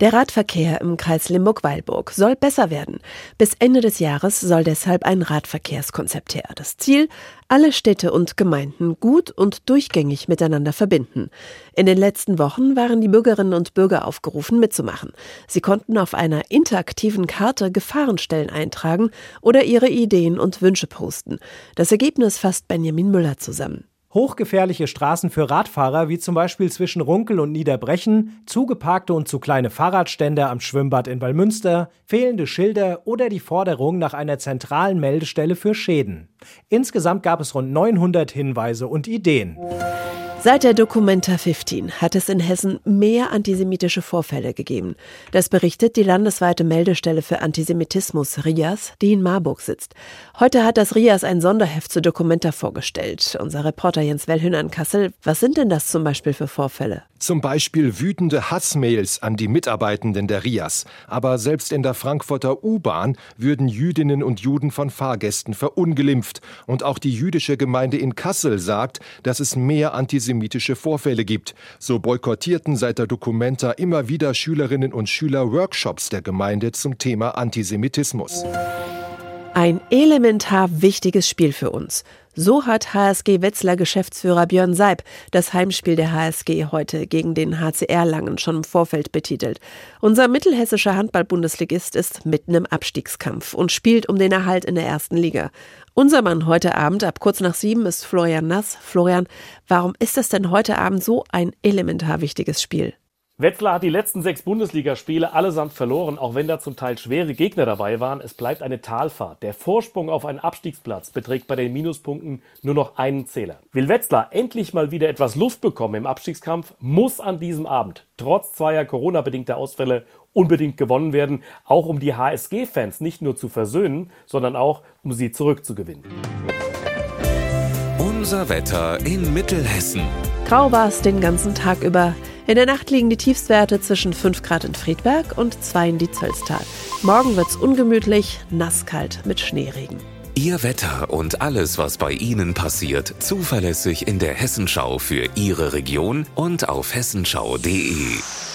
Der Radverkehr im Kreis Limburg-Weilburg soll besser werden. Bis Ende des Jahres soll deshalb ein Radverkehrskonzept her. Das Ziel, alle Städte und Gemeinden gut und durchgängig miteinander verbinden. In den letzten Wochen waren die Bürgerinnen und Bürger aufgerufen, mitzumachen. Sie konnten auf einer interaktiven Karte Gefahrenstellen eintragen oder ihre Ideen und Wünsche posten. Das Ergebnis fasst Benjamin Müller zusammen. Hochgefährliche Straßen für Radfahrer, wie zum Beispiel zwischen Runkel und Niederbrechen, zugeparkte und zu kleine Fahrradstände am Schwimmbad in Wallmünster, fehlende Schilder oder die Forderung nach einer zentralen Meldestelle für Schäden. Insgesamt gab es rund 900 Hinweise und Ideen. Seit der Documenta 15 hat es in Hessen mehr antisemitische Vorfälle gegeben. Das berichtet die landesweite Meldestelle für Antisemitismus RIAS, die in Marburg sitzt. Heute hat das RIAS ein Sonderheft zu Documenta vorgestellt. Unser Reporter Jens Wellhün an Kassel. Was sind denn das zum Beispiel für Vorfälle? Zum Beispiel wütende Hassmails an die Mitarbeitenden der RIAS. Aber selbst in der Frankfurter U-Bahn würden Jüdinnen und Juden von Fahrgästen verunglimpft. Und auch die jüdische Gemeinde in Kassel sagt, dass es mehr antisemitische Vorfälle gibt. So boykottierten seit der Dokumenta immer wieder Schülerinnen und Schüler Workshops der Gemeinde zum Thema Antisemitismus. Ein elementar wichtiges Spiel für uns. So hat HSG Wetzlar Geschäftsführer Björn Seib das Heimspiel der HSG heute gegen den HCR Langen schon im Vorfeld betitelt. Unser mittelhessischer Handball-Bundesligist ist mitten im Abstiegskampf und spielt um den Erhalt in der ersten Liga. Unser Mann heute Abend ab kurz nach sieben ist Florian Nass. Florian, warum ist das denn heute Abend so ein elementar wichtiges Spiel? Wetzlar hat die letzten sechs Bundesligaspiele allesamt verloren, auch wenn da zum Teil schwere Gegner dabei waren. Es bleibt eine Talfahrt. Der Vorsprung auf einen Abstiegsplatz beträgt bei den Minuspunkten nur noch einen Zähler. Will Wetzlar endlich mal wieder etwas Luft bekommen im Abstiegskampf, muss an diesem Abend, trotz zweier Corona-bedingter Ausfälle, unbedingt gewonnen werden, auch um die HSG-Fans nicht nur zu versöhnen, sondern auch um sie zurückzugewinnen. Unser Wetter in Mittelhessen. Grau war es den ganzen Tag über. In der Nacht liegen die Tiefstwerte zwischen 5 Grad in Friedberg und 2 in Dietzelstal. Morgen wird's ungemütlich, nasskalt mit Schneeregen. Ihr Wetter und alles, was bei Ihnen passiert, zuverlässig in der Hessenschau für Ihre Region und auf hessenschau.de.